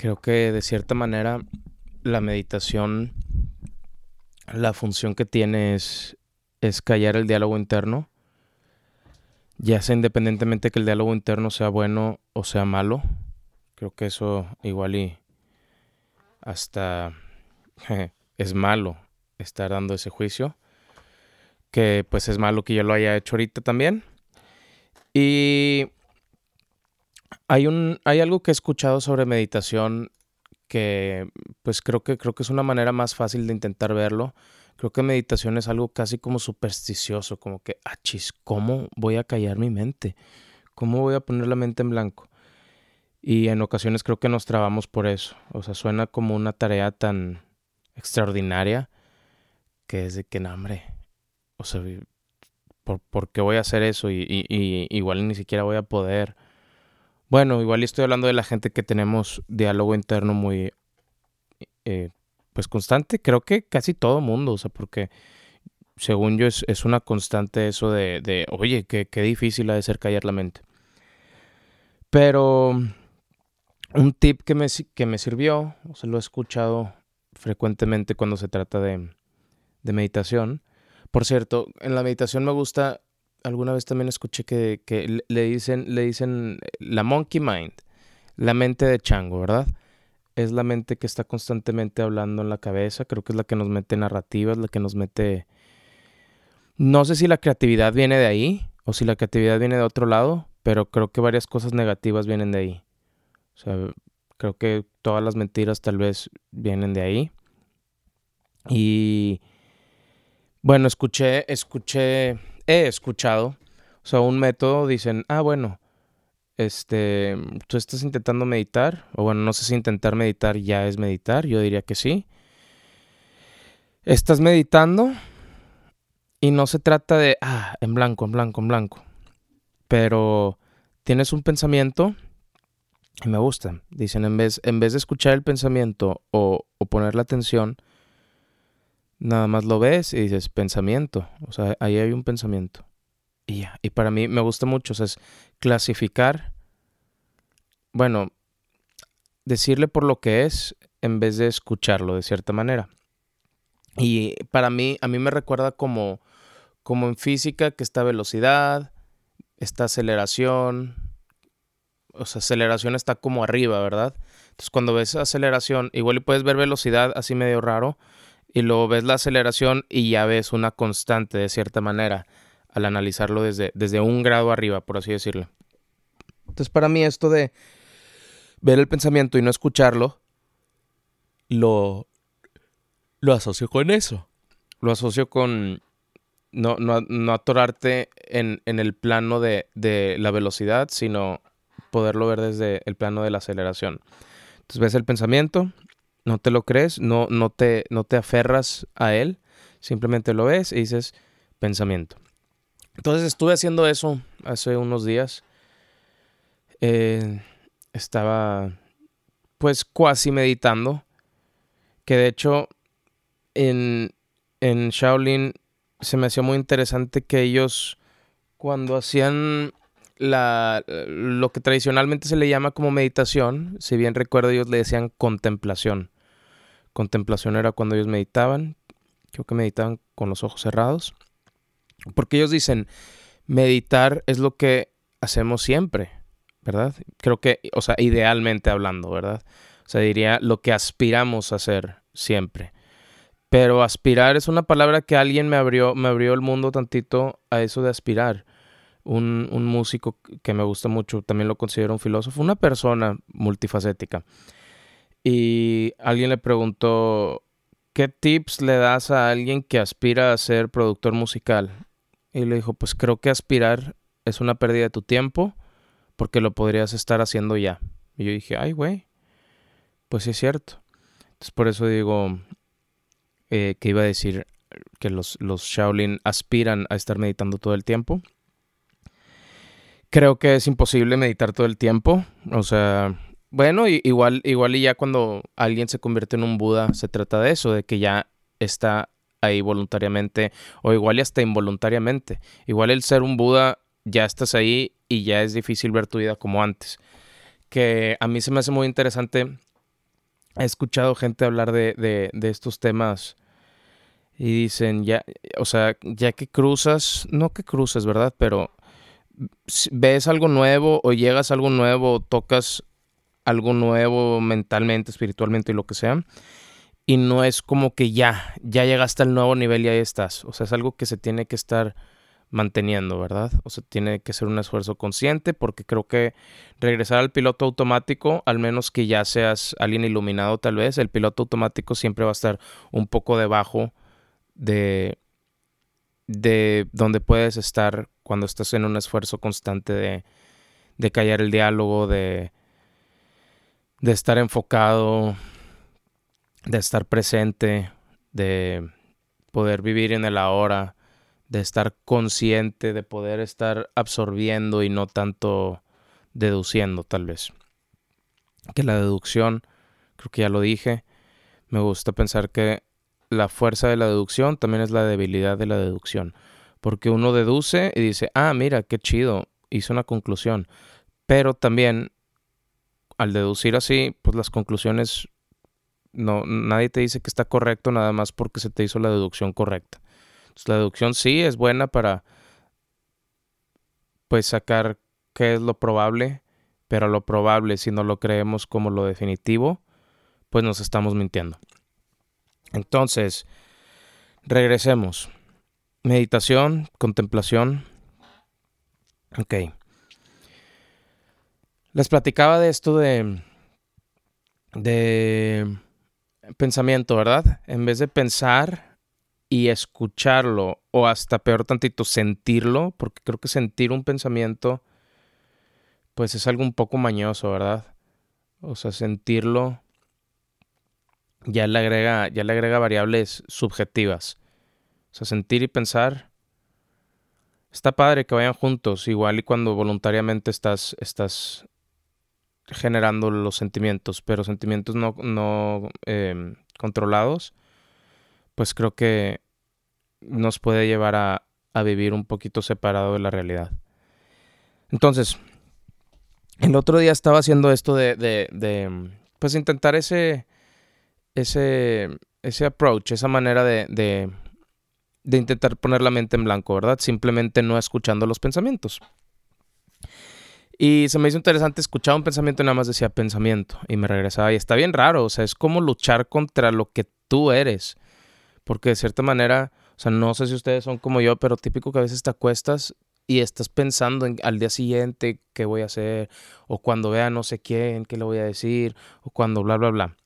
creo que de cierta manera la meditación, la función que tiene es, es callar el diálogo interno, ya sea independientemente que el diálogo interno sea bueno o sea malo. Creo que eso igual y hasta es malo estar dando ese juicio, que pues es malo que yo lo haya hecho ahorita también. Y hay un hay algo que he escuchado sobre meditación que pues creo que creo que es una manera más fácil de intentar verlo. Creo que meditación es algo casi como supersticioso, como que, achis, ¿cómo voy a callar mi mente? ¿Cómo voy a poner la mente en blanco? Y en ocasiones creo que nos trabamos por eso. O sea, suena como una tarea tan extraordinaria que es de que, no, hombre, o sea, ¿por, qué voy a hacer eso? Y, igual ni siquiera voy a poder. Bueno, igual estoy hablando de la gente que tenemos diálogo interno muy, eh, pues constante. Creo que casi todo mundo, o sea, porque según yo es, una constante eso de, de oye, qué, difícil ha de ser callar la mente. Pero un tip que me, que me sirvió, o sea, lo he escuchado frecuentemente cuando se trata de meditación. Por cierto, en la meditación me gusta, alguna vez también escuché que, que le, dicen, le dicen la monkey mind, la mente de chango, ¿verdad? Es la mente que está constantemente hablando en la cabeza, creo que es la que nos mete narrativas, la que nos mete... No sé si la creatividad viene de ahí o si la creatividad viene de otro lado, pero creo que varias cosas negativas vienen de ahí. O sea, creo que todas las mentiras tal vez vienen de ahí. Y bueno, escuché, escuché, he escuchado, o sea, un método, dicen, ah, bueno, este, tú estás intentando meditar, o bueno, no sé si intentar meditar ya es meditar, yo diría que sí. Estás meditando y no se trata de, ah, en blanco, en blanco, en blanco, pero tienes un pensamiento y me gusta. Dicen, en vez, en vez de escuchar el pensamiento o, o poner la atención, nada más lo ves y dices pensamiento. O sea, ahí hay un pensamiento. Y ya. Y para mí me gusta mucho. O sea, es clasificar. Bueno, decirle por lo que es en vez de escucharlo de cierta manera. Y para mí, a mí me recuerda como, como en física que esta velocidad, esta aceleración, o sea, aceleración está como arriba, ¿verdad? Entonces cuando ves aceleración, igual y puedes ver velocidad así medio raro, y luego ves la aceleración y ya ves una constante de cierta manera al analizarlo desde, desde un grado arriba, por así decirlo. Entonces para mí esto de ver el pensamiento y no escucharlo, lo, lo asocio con eso. Lo asocio con no, no, atorarte en, en, el plano de, de la velocidad, sino poderlo ver desde el plano de la aceleración. Entonces ves el pensamiento, no te lo crees, no, no, te, no te aferras a él, simplemente lo ves y dices pensamiento. Entonces estuve haciendo eso hace unos días. Eh, estaba pues cuasi meditando. Que de hecho en, en Shaolin se me hacía muy interesante que ellos cuando hacían la, lo que tradicionalmente se le llama como meditación, si bien recuerdo ellos le decían contemplación. Contemplación era cuando ellos meditaban, creo que meditaban con los ojos cerrados, porque ellos dicen, meditar es lo que hacemos siempre, ¿verdad? Creo que, o sea, idealmente hablando, ¿verdad? O sea, diría lo que aspiramos a hacer siempre. Pero aspirar es una palabra que alguien me abrió, me abrió el mundo tantito a eso de aspirar un, un músico que me gusta mucho, también lo considero un filósofo, una persona multifacética. Y alguien le preguntó, ¿qué tips le das a alguien que aspira a ser productor musical? Y le dijo, pues creo que aspirar es una pérdida de tu tiempo porque lo podrías estar haciendo ya. Y yo dije, ay, güey, pues sí es cierto. Entonces por eso digo eh, que iba a decir que los, los Shaolin aspiran a estar meditando todo el tiempo. Creo que es imposible meditar todo el tiempo. O sea, bueno, igual, igual y ya cuando alguien se convierte en un Buda, se trata de eso, de que ya está ahí voluntariamente, o igual y hasta involuntariamente. Igual el ser un Buda, ya estás ahí y ya es difícil ver tu vida como antes. Que a mí se me hace muy interesante he escuchado gente hablar de, de, estos temas y dicen, ya, o sea, ya que cruzas, no que cruces, ¿verdad? Pero ves algo nuevo o llegas a algo nuevo o tocas algo nuevo mentalmente, espiritualmente y lo que sea. Y no es como que ya, ya llegaste al nuevo nivel y ahí estás. O sea, es algo que se tiene que estar manteniendo, ¿verdad? O sea, tiene que ser un esfuerzo consciente porque creo que regresar al piloto automático, al menos que ya seas alguien iluminado tal vez, el piloto automático siempre va a estar un poco debajo de, de donde puedes estar cuando estás en un esfuerzo constante de, de callar el diálogo, de, de estar enfocado, de estar presente, de poder vivir en el ahora, de estar consciente, de poder estar absorbiendo y no tanto deduciendo tal vez. Que la deducción, creo que ya lo dije, me gusta pensar que la fuerza de la deducción también es la debilidad de la deducción. Porque uno deduce y dice, ah, mira, qué chido, hizo una conclusión. Pero también, al deducir así, pues las conclusiones, no, nadie te dice que está correcto nada más porque se te hizo la deducción correcta. Entonces, la deducción sí es buena para, pues, sacar qué es lo probable, pero lo probable, si no lo creemos como lo definitivo, pues nos estamos mintiendo. Entonces, regresemos. Meditación, contemplación. Ok. Les platicaba de esto de, de pensamiento, ¿verdad? En vez de pensar y escucharlo, o hasta peor tantito, sentirlo, porque creo que sentir un pensamiento, pues es algo un poco mañoso, ¿verdad? O sea, sentirlo ya le agrega, ya le agrega variables subjetivas. O sea, sentir y pensar. Está padre que vayan juntos, igual y cuando voluntariamente estás, estás generando los sentimientos, pero sentimientos no, no em, controlados, pues creo que nos puede llevar a, a vivir un poquito separado de la realidad. Entonces, el otro día estaba haciendo esto de, de, de pues intentar ese, ese, ese approach, esa manera de, de intentar poner la mente en blanco, ¿verdad? Simplemente no escuchando los pensamientos. Y se me hizo interesante escuchar un pensamiento y nada más decía pensamiento. Y me regresaba. Y está bien raro. O sea, es como luchar contra lo que tú eres. Porque de cierta manera, o sea, no sé si ustedes son como yo, pero típico que a veces te acuestas y estás pensando en, al día siguiente qué voy a hacer. O cuando vea no sé quién, qué le voy a decir. O cuando bla, bla, bla.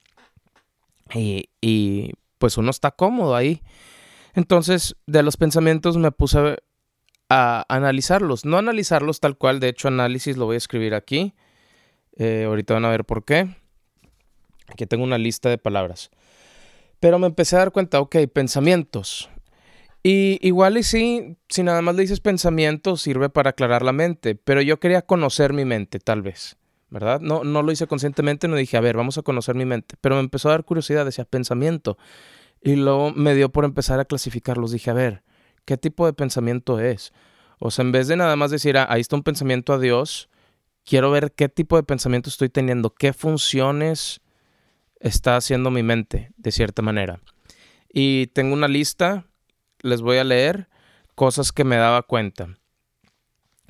Y, pues uno está cómodo ahí. Entonces, de los pensamientos me puse a, analizarlos. No analizarlos tal cual, de hecho, análisis lo voy a escribir aquí. Eh, ahorita van a ver por qué. Aquí tengo una lista de palabras. Pero me empecé a dar cuenta, ok, pensamientos. Y igual y sí, si nada más le dices pensamientos, sirve para aclarar la mente. Pero yo quería conocer mi mente, tal vez. ¿verdad? No, no lo hice conscientemente, no dije, a ver, vamos a conocer mi mente, pero me empezó a dar curiosidad, decía pensamiento, y luego me dio por empezar a clasificarlos, dije, a ver, ¿qué tipo de pensamiento es? O sea, en vez de nada más decir, ah, ahí está un pensamiento a Dios, quiero ver qué tipo de pensamiento estoy teniendo, qué funciones está haciendo mi mente, de cierta manera. Y tengo una lista, les voy a leer cosas que me daba cuenta.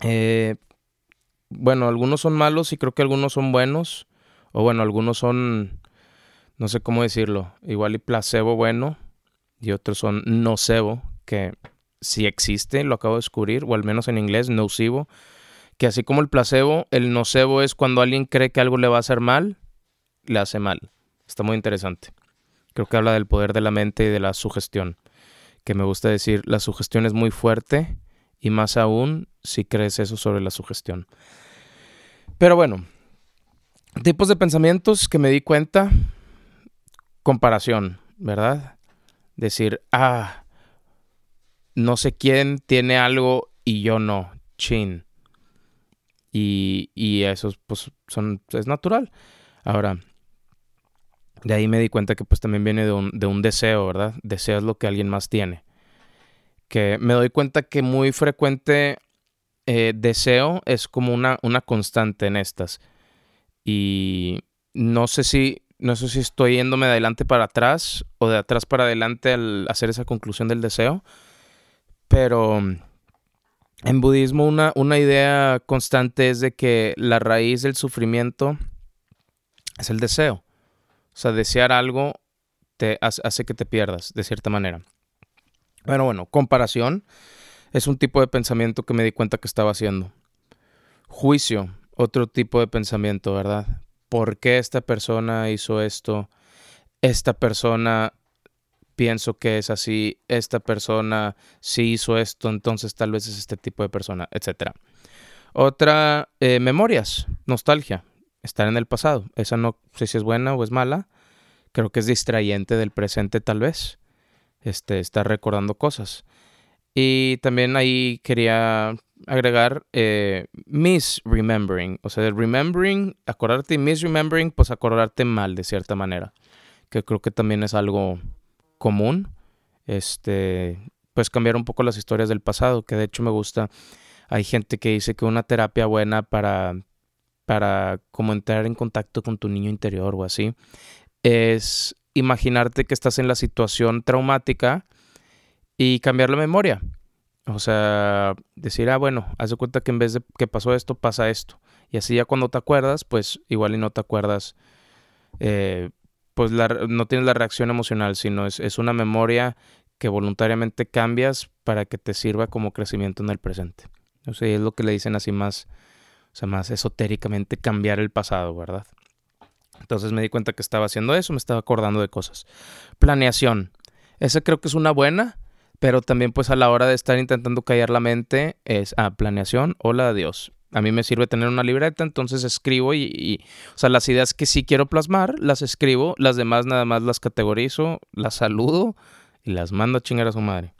Eh, bueno, algunos son malos y creo que algunos son buenos. O bueno, algunos son, no sé cómo decirlo, igual y placebo bueno. Y otros son nocebo, que sí existe, lo acabo de descubrir, o al menos en inglés, nocivo. Que así como el placebo, el nocebo es cuando alguien cree que algo le va a hacer mal, le hace mal. Está muy interesante. Creo que habla del poder de la mente y de la sugestión. Que me gusta decir, la sugestión es muy fuerte y más aún si crees eso sobre la sugestión. Pero bueno, tipos de pensamientos que me di cuenta, comparación, ¿verdad? Decir, ah, no sé quién tiene algo y yo no, chin. Y, y eso pues, son, es natural. Ahora, de ahí me di cuenta que pues también viene de un, de un deseo, ¿verdad? Deseas lo que alguien más tiene. Que me doy cuenta que muy frecuente eh, deseo es como una, una constante en estas. Y no sé si, no sé si estoy yéndome de adelante para atrás o de atrás para adelante al hacer esa conclusión del deseo, pero en budismo una, una idea constante es de que la raíz del sufrimiento es el deseo. O sea, desear algo te hace que te pierdas, de cierta manera. Pero bueno, comparación es un tipo de pensamiento que me di cuenta que estaba haciendo. Juicio, otro tipo de pensamiento, ¿verdad? ¿Por qué esta persona hizo esto? Esta persona pienso que es así, esta persona sí hizo esto, entonces tal vez es este tipo de persona, etc. Otra, eh, memorias, nostalgia, estar en el pasado. Esa no sé si es buena o es mala. Creo que es distrayente del presente tal vez. Este, estar recordando cosas. Y también ahí quería agregar eh, misremembering. O sea, remembering, acordarte y misremembering, pues acordarte mal de cierta manera. Que creo que también es algo común. Este, pues cambiar un poco las historias del pasado, que de hecho me gusta. Hay gente que dice que una terapia buena para, para como entrar en contacto con tu niño interior o así, es imaginarte que estás en la situación traumática y cambiar la memoria. O sea, decir, ah, bueno, haz cuenta que en vez de que pasó esto, pasa esto. Y así ya cuando te acuerdas, pues igual y no te acuerdas, eh, pues no tienes la reacción emocional, sino es, es, una memoria que voluntariamente cambias para que te sirva como crecimiento en el presente. O sea, es lo que le dicen así más, o sea, más esotéricamente cambiar el pasado, ¿verdad? Entonces me di cuenta que estaba haciendo eso, me estaba acordando de cosas. Planeación. Esa creo que es una buena, pero también pues a la hora de estar intentando callar la mente es, ah, planeación, hola, adiós. A mí me sirve tener una libreta, entonces escribo y, o sea, las ideas que sí quiero plasmar, las escribo, las demás nada más las categorizo, las saludo y las mando a chingar a su madre.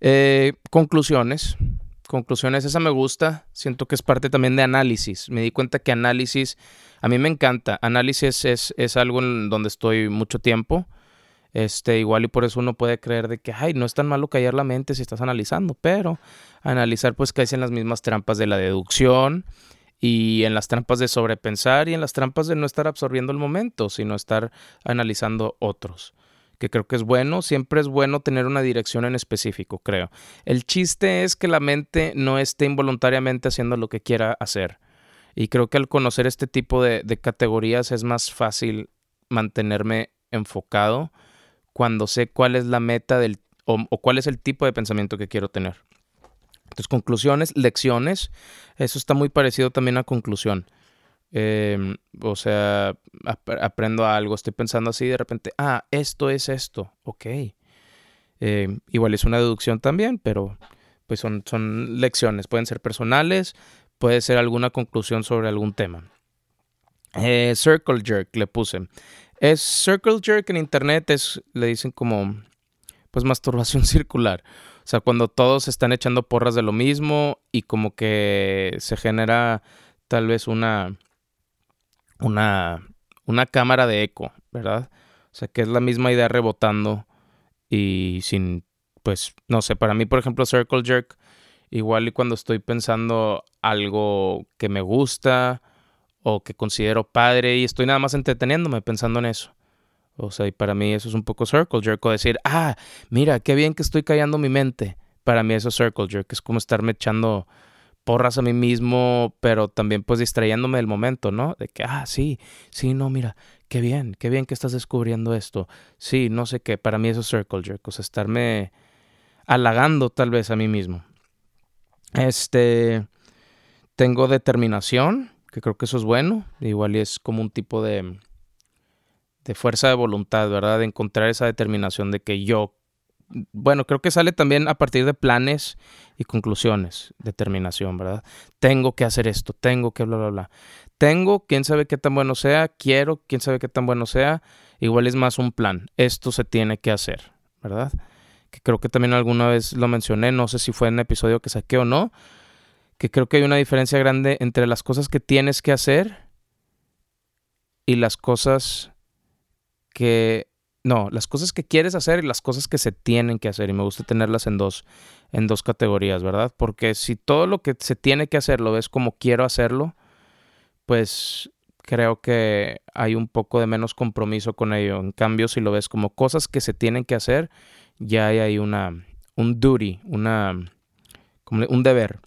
Eh, conclusiones conclusiones, esa me gusta, siento que es parte también de análisis. Me di cuenta que análisis, a mí me encanta, análisis es, es algo en donde estoy mucho tiempo. Este, igual y por eso uno puede creer de que, ay, no es tan malo callar la mente si estás analizando, pero analizar pues caes en las mismas trampas de la deducción y en las trampas de sobrepensar y en las trampas de no estar absorbiendo el momento, sino estar analizando otros que creo que es bueno. Siempre es bueno tener una dirección en específico, creo. El chiste es que la mente no esté involuntariamente haciendo lo que quiera hacer. Y creo que al conocer este tipo de, categorías es más fácil mantenerme enfocado cuando sé cuál es la meta del, o, cuál es el tipo de pensamiento que quiero tener. Entonces, conclusiones, lecciones, eso está muy parecido también a conclusión. Em, o sea, aprendo algo, estoy pensando así de repente, ah, esto es esto, ok. Em, igual es una deducción también, pero pues son, son lecciones, pueden ser personales, puede ser alguna conclusión sobre algún tema. Eh, circle jerk le puse. Es circle jerk en internet es, le dicen como, pues masturbación circular. O sea, cuando todos están echando porras de lo mismo y como que se genera tal vez una, una, una cámara de eco, ¿verdad? O sea, que es la misma idea rebotando y sin, pues, no sé, para mí, por ejemplo, Circle Jerk, igual y cuando estoy pensando algo que me gusta o que considero padre y estoy nada más entreteniéndome pensando en eso. O sea, y para mí eso es un poco Circle Jerk, o decir, ah, mira, qué bien que estoy callando mi mente. Para mí eso es Circle Jerk, es como estarme echando porras a mí mismo, pero también pues distrayéndome del momento, ¿no? De que, ah, sí, sí, no, mira, qué bien, qué bien que estás descubriendo esto. Sí, no sé qué, para mí eso es circle jerk, o sea, estarme halagando tal vez a mí mismo. Este, tengo determinación, que creo que eso es bueno, igual es como un tipo de, de fuerza de voluntad, ¿verdad? De encontrar esa determinación de que yo bueno, creo que sale también a partir de planes y conclusiones, determinación, ¿verdad? Tengo que hacer esto, tengo que bla, bla, bla. Tengo, quién sabe qué tan bueno sea, quiero, quién sabe qué tan bueno sea, igual es más un plan, esto se tiene que hacer, ¿verdad? Que creo que también alguna vez lo mencioné, no sé si fue en el episodio que saqué o no, que creo que hay una diferencia grande entre las cosas que tienes que hacer y las cosas que no, las cosas que quieres hacer y las cosas que se tienen que hacer. Y me gusta tenerlas en dos, en dos categorías, ¿verdad? Porque si todo lo que se tiene que hacer lo ves como quiero hacerlo, pues creo que hay un poco de menos compromiso con ello. En cambio, si lo ves como cosas que se tienen que hacer, ya hay ahí una, un duty, una, como un deber.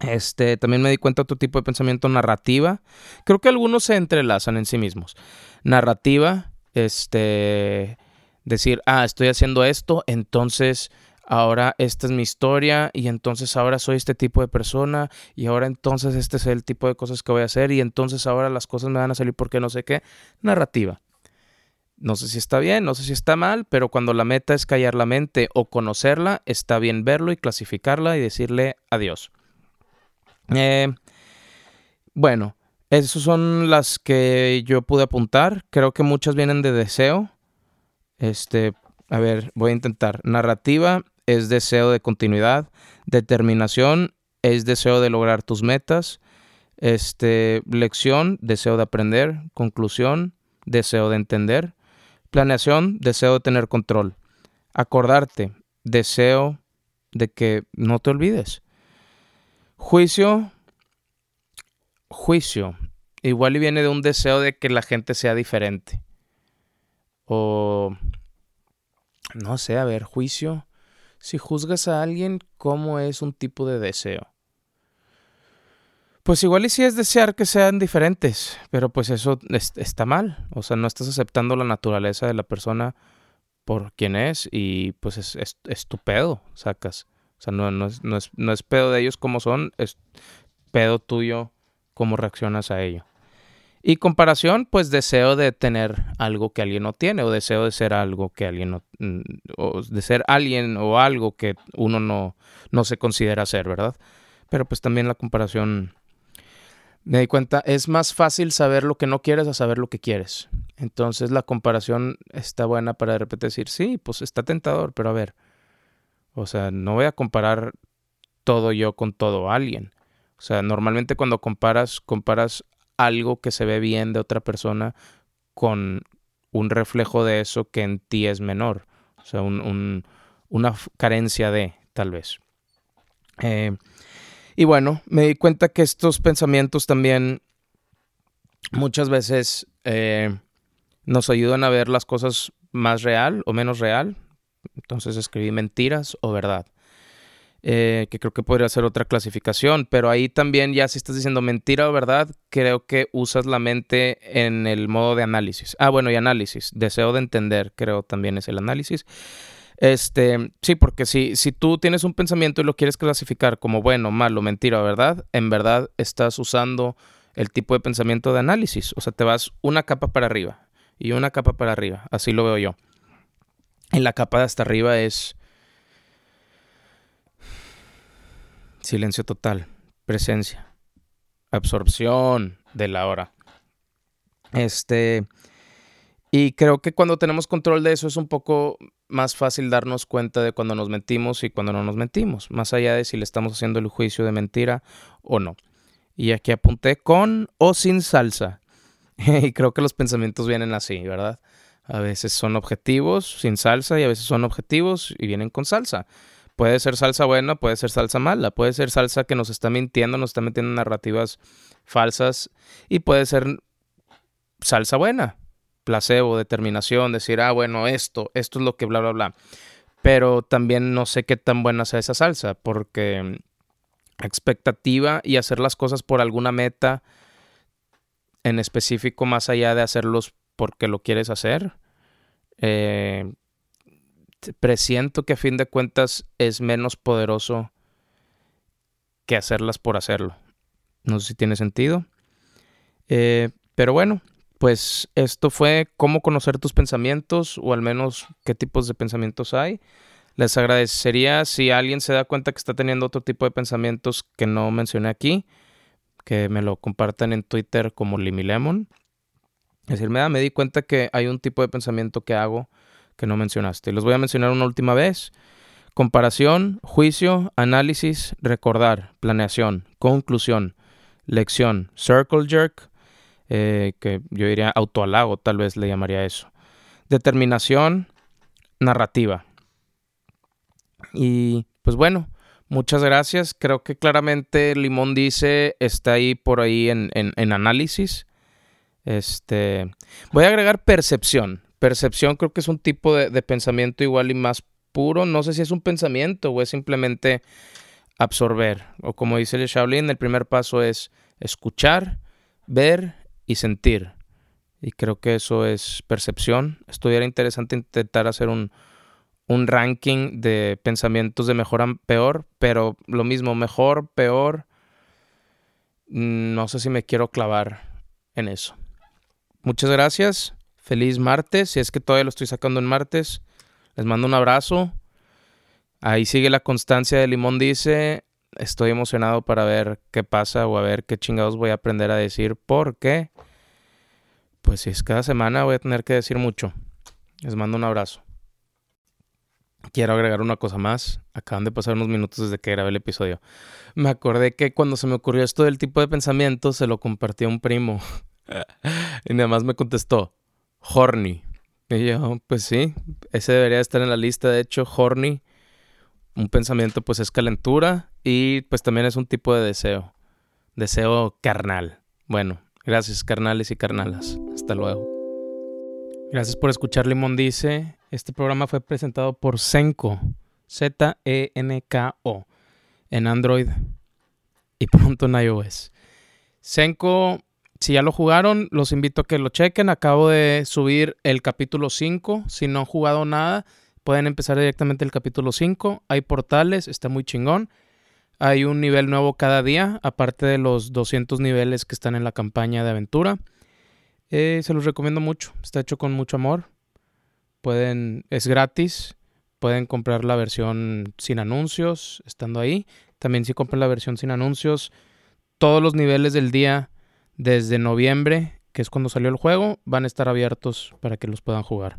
Este, también me di cuenta de otro tipo de pensamiento narrativa. Creo que algunos se entrelazan en sí mismos. Narrativa, este, decir, ah, estoy haciendo esto, entonces ahora esta es mi historia y entonces ahora soy este tipo de persona y ahora entonces este es el tipo de cosas que voy a hacer y entonces ahora las cosas me van a salir porque no sé qué. Narrativa. No sé si está bien, no sé si está mal, pero cuando la meta es callar la mente o conocerla, está bien verlo y clasificarla y decirle adiós. Eh, bueno, esas son las que yo pude apuntar. Creo que muchas vienen de deseo. Este, a ver, voy a intentar. Narrativa es deseo de continuidad. Determinación es deseo de lograr tus metas. Este, lección, deseo de aprender. Conclusión, deseo de entender. Planeación, deseo de tener control. Acordarte, deseo de que no te olvides. Juicio, juicio. Igual y viene de un deseo de que la gente sea diferente. O, no sé, a ver, juicio. Si juzgas a alguien, ¿cómo es un tipo de deseo? Pues igual y si es desear que sean diferentes, pero pues eso está mal. O sea, no estás aceptando la naturaleza de la persona por quien es y pues es, es, sacas. O sea, no, no, es, no, es, no es pedo de ellos como son, es pedo tuyo cómo reaccionas a ello. Y comparación, pues deseo de tener algo que alguien no tiene, o deseo de ser algo que alguien no, mm, o de ser alguien o algo que uno no, no se considera ser, ¿verdad? Pero pues también la comparación, me di cuenta, es más fácil saber lo que no quieres a saber lo que quieres. Entonces la comparación está buena para de repente decir, sí, pues está tentador, pero a ver, o sea, no voy a comparar todo yo con todo alguien. O sea, normalmente cuando comparas, comparas algo que se ve bien de otra persona con un reflejo de eso que en ti es menor. O sea, una carencia de, tal vez. Eh, y bueno, me di cuenta que estos pensamientos también muchas veces eh, nos ayudan a ver las cosas más real o menos real. Entonces escribí mentiras o verdad. Eh, que creo que podría ser otra clasificación, pero ahí también ya si estás diciendo mentira o verdad, creo que usas la mente en el modo de análisis. Ah, bueno, y análisis, deseo de entender, creo también es el análisis. Este, sí, porque si, si tú tienes un pensamiento y lo quieres clasificar como bueno, malo, mentira o verdad, en verdad estás usando el tipo de pensamiento de análisis. O sea, te vas una capa para arriba y una capa para arriba. Así lo veo yo. En la capa de hasta arriba es silencio total, presencia, absorción de la hora. Este, y creo que cuando tenemos control de eso es un poco más fácil darnos cuenta de cuando nos mentimos y cuando no nos mentimos, más allá de si le estamos haciendo el juicio de mentira o no. Y aquí apunté con o sin salsa. y creo que los pensamientos vienen así, ¿verdad? A veces son objetivos sin salsa y a veces son objetivos y vienen con salsa. Puede ser salsa buena, puede ser salsa mala, puede ser salsa que nos está mintiendo, nos está metiendo narrativas falsas y puede ser salsa buena, placebo, determinación, decir, ah, bueno, esto, esto es lo que bla, bla, bla. Pero también no sé qué tan buena sea esa salsa, porque expectativa y hacer las cosas por alguna meta en específico más allá de hacerlos porque lo quieres hacer. Eh, presiento que a fin de cuentas es menos poderoso que hacerlas por hacerlo. No sé si tiene sentido. Eh, pero bueno, pues esto fue cómo conocer tus pensamientos o al menos qué tipos de pensamientos hay. Les agradecería si alguien se da cuenta que está teniendo otro tipo de pensamientos que no mencioné aquí, que me lo compartan en Twitter como Limilemon. Es decir, me, da, me di cuenta que hay un tipo de pensamiento que hago que no mencionaste. Los voy a mencionar una última vez. Comparación, juicio, análisis, recordar, planeación, conclusión, lección, circle jerk, eh, que yo diría autoalago, tal vez le llamaría eso. Determinación, narrativa. Y pues bueno, muchas gracias. Creo que claramente Limón dice está ahí por ahí en, en análisis. Este, voy a agregar percepción. Percepción creo que es un tipo de, pensamiento igual y más puro. No sé si es un pensamiento o es simplemente absorber. O como dice el Shaolin, el primer paso es escuchar, ver y sentir. Y creo que eso es percepción. Estuviera interesante intentar hacer un, un ranking de pensamientos de mejor a peor, pero lo mismo, mejor, peor. Mm, no sé si me quiero clavar en eso. Muchas gracias. Feliz martes. Si es que todavía lo estoy sacando en martes. Les mando un abrazo. Ahí sigue la constancia de Limón dice, estoy emocionado para ver qué pasa o a ver qué chingados voy a aprender a decir porque pues si es cada semana voy a tener que decir mucho. Les mando un abrazo. Quiero agregar una cosa más. Acaban de pasar unos minutos desde que grabé el episodio. Me acordé que cuando se me ocurrió esto del tipo de pensamiento, se lo compartí a un primo. y nada más me contestó, horny. Y yo, pues sí, ese debería estar en la lista. De hecho, horny un pensamiento pues es calentura y pues también es un tipo de deseo, deseo carnal. Bueno, gracias carnales y carnalas. Hasta luego. Gracias por escuchar Limón Dice. Este programa fue presentado por Zenko, Z-E-N-K-O, en Android y pronto en iOS. Zenko, si ya lo jugaron, los invito a que lo chequen. Acabo de subir el capítulo 5. Si no han jugado nada, Pueden empezar directamente el capítulo 5. Hay portales, está muy chingón. Hay un nivel nuevo cada día, aparte de los 200 niveles que están en la campaña de aventura. Eh, se los recomiendo mucho, está hecho con mucho amor. Pueden, es gratis, pueden comprar la versión sin anuncios, estando ahí. También si compran la versión sin anuncios, todos los niveles del día desde noviembre, que es cuando salió el juego, van a estar abiertos para que los puedan jugar.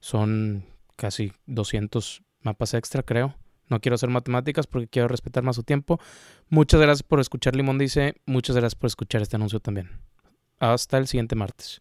Son casi 200 mapas extra, creo. No quiero hacer matemáticas porque quiero respetar más su tiempo. Muchas gracias por escuchar Limón Dice. Muchas gracias por escuchar este anuncio también. Hasta el siguiente martes.